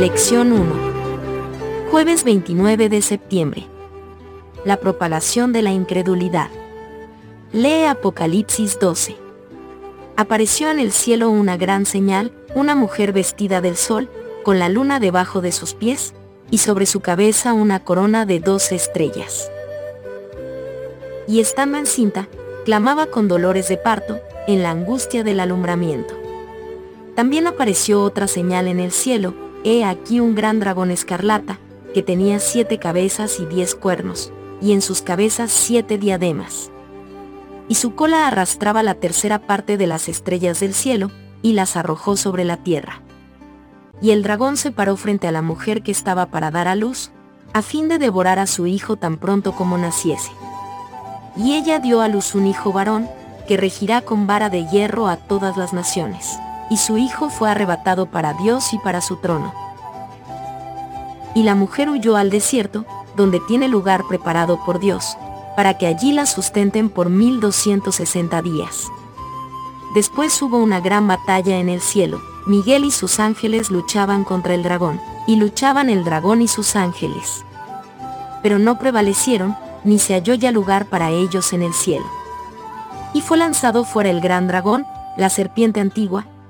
Lección 1. Jueves 29 de septiembre. La propagación de la incredulidad. Lee Apocalipsis 12. Apareció en el cielo una gran señal, una mujer vestida del sol, con la luna debajo de sus pies, y sobre su cabeza una corona de doce estrellas. Y estando encinta, clamaba con dolores de parto, en la angustia del alumbramiento. También apareció otra señal en el cielo, he aquí un gran dragón escarlata, que tenía siete cabezas y diez cuernos, y en sus cabezas siete diademas. Y su cola arrastraba la tercera parte de las estrellas del cielo, y las arrojó sobre la tierra. Y el dragón se paró frente a la mujer que estaba para dar a luz, a fin de devorar a su hijo tan pronto como naciese. Y ella dio a luz un hijo varón, que regirá con vara de hierro a todas las naciones y su hijo fue arrebatado para Dios y para su trono. Y la mujer huyó al desierto, donde tiene lugar preparado por Dios, para que allí la sustenten por 1260 días. Después hubo una gran batalla en el cielo, Miguel y sus ángeles luchaban contra el dragón, y luchaban el dragón y sus ángeles. Pero no prevalecieron, ni se halló ya lugar para ellos en el cielo. Y fue lanzado fuera el gran dragón, la serpiente antigua,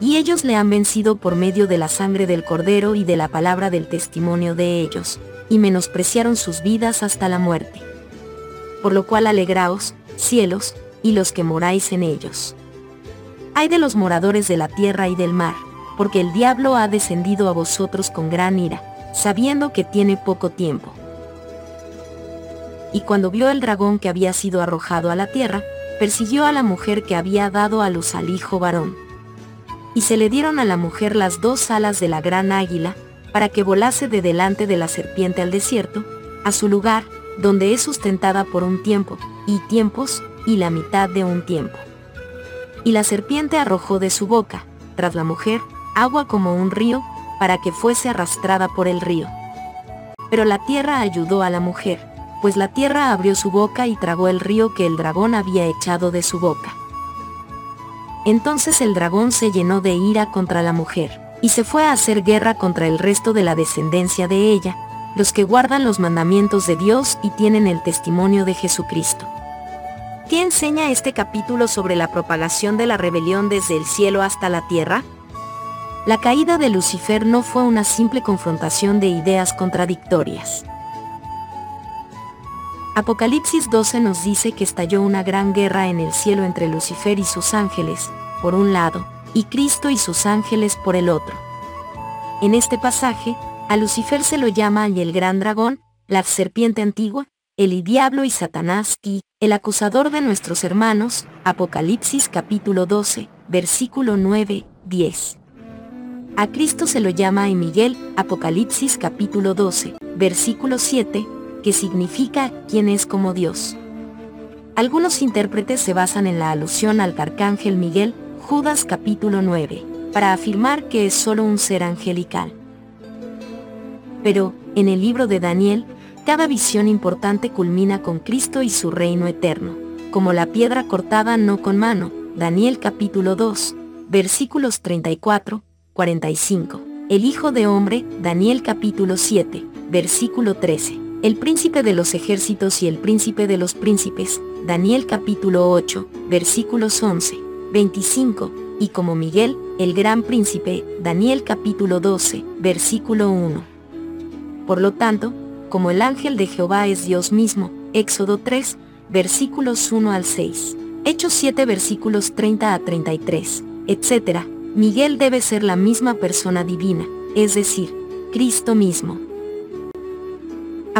y ellos le han vencido por medio de la sangre del cordero y de la palabra del testimonio de ellos, y menospreciaron sus vidas hasta la muerte. Por lo cual alegraos, cielos, y los que moráis en ellos. Hay de los moradores de la tierra y del mar, porque el diablo ha descendido a vosotros con gran ira, sabiendo que tiene poco tiempo. Y cuando vio el dragón que había sido arrojado a la tierra, persiguió a la mujer que había dado a luz al hijo varón y se le dieron a la mujer las dos alas de la gran águila, para que volase de delante de la serpiente al desierto, a su lugar, donde es sustentada por un tiempo, y tiempos, y la mitad de un tiempo. Y la serpiente arrojó de su boca, tras la mujer, agua como un río, para que fuese arrastrada por el río. Pero la tierra ayudó a la mujer, pues la tierra abrió su boca y tragó el río que el dragón había echado de su boca. Entonces el dragón se llenó de ira contra la mujer, y se fue a hacer guerra contra el resto de la descendencia de ella, los que guardan los mandamientos de Dios y tienen el testimonio de Jesucristo. ¿Qué enseña este capítulo sobre la propagación de la rebelión desde el cielo hasta la tierra? La caída de Lucifer no fue una simple confrontación de ideas contradictorias. Apocalipsis 12 nos dice que estalló una gran guerra en el cielo entre Lucifer y sus ángeles, por un lado, y Cristo y sus ángeles por el otro. En este pasaje, a Lucifer se lo llama el gran dragón, la serpiente antigua, el diablo y Satanás y el acusador de nuestros hermanos, Apocalipsis capítulo 12, versículo 9, 10. A Cristo se lo llama y Miguel, Apocalipsis capítulo 12, versículo 7, que significa quién es como Dios. Algunos intérpretes se basan en la alusión al arcángel Miguel, Judas capítulo 9, para afirmar que es solo un ser angelical. Pero, en el libro de Daniel, cada visión importante culmina con Cristo y su reino eterno, como la piedra cortada no con mano, Daniel capítulo 2, versículos 34, 45. El Hijo de Hombre, Daniel capítulo 7, versículo 13 el príncipe de los ejércitos y el príncipe de los príncipes, Daniel capítulo 8, versículos 11, 25, y como Miguel, el gran príncipe, Daniel capítulo 12, versículo 1. Por lo tanto, como el ángel de Jehová es Dios mismo, Éxodo 3, versículos 1 al 6, Hechos 7 versículos 30 a 33, etc., Miguel debe ser la misma persona divina, es decir, Cristo mismo.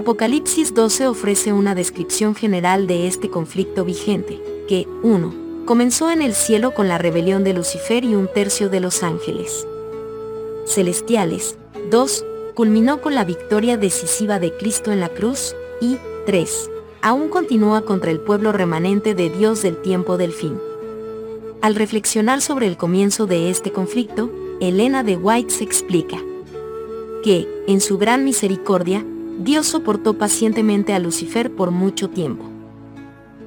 Apocalipsis 12 ofrece una descripción general de este conflicto vigente, que, 1. Comenzó en el cielo con la rebelión de Lucifer y un tercio de los ángeles celestiales. 2. culminó con la victoria decisiva de Cristo en la cruz, y 3. Aún continúa contra el pueblo remanente de Dios del tiempo del fin. Al reflexionar sobre el comienzo de este conflicto, Elena de White se explica que, en su gran misericordia, Dios soportó pacientemente a Lucifer por mucho tiempo.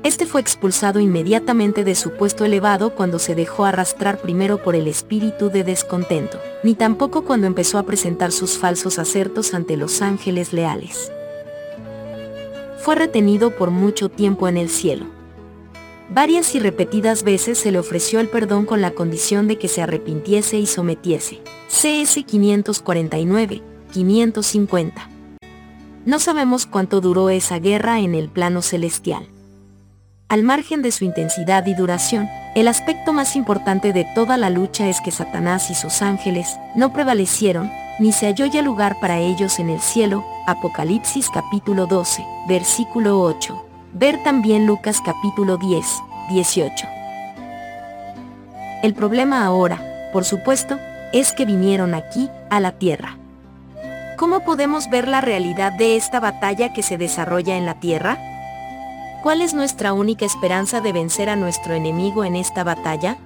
Este fue expulsado inmediatamente de su puesto elevado cuando se dejó arrastrar primero por el espíritu de descontento, ni tampoco cuando empezó a presentar sus falsos acertos ante los ángeles leales. Fue retenido por mucho tiempo en el cielo. Varias y repetidas veces se le ofreció el perdón con la condición de que se arrepintiese y sometiese. CS 549, 550. No sabemos cuánto duró esa guerra en el plano celestial. Al margen de su intensidad y duración, el aspecto más importante de toda la lucha es que Satanás y sus ángeles no prevalecieron, ni se halló ya lugar para ellos en el cielo, Apocalipsis capítulo 12, versículo 8. Ver también Lucas capítulo 10, 18. El problema ahora, por supuesto, es que vinieron aquí, a la Tierra. ¿Cómo podemos ver la realidad de esta batalla que se desarrolla en la Tierra? ¿Cuál es nuestra única esperanza de vencer a nuestro enemigo en esta batalla?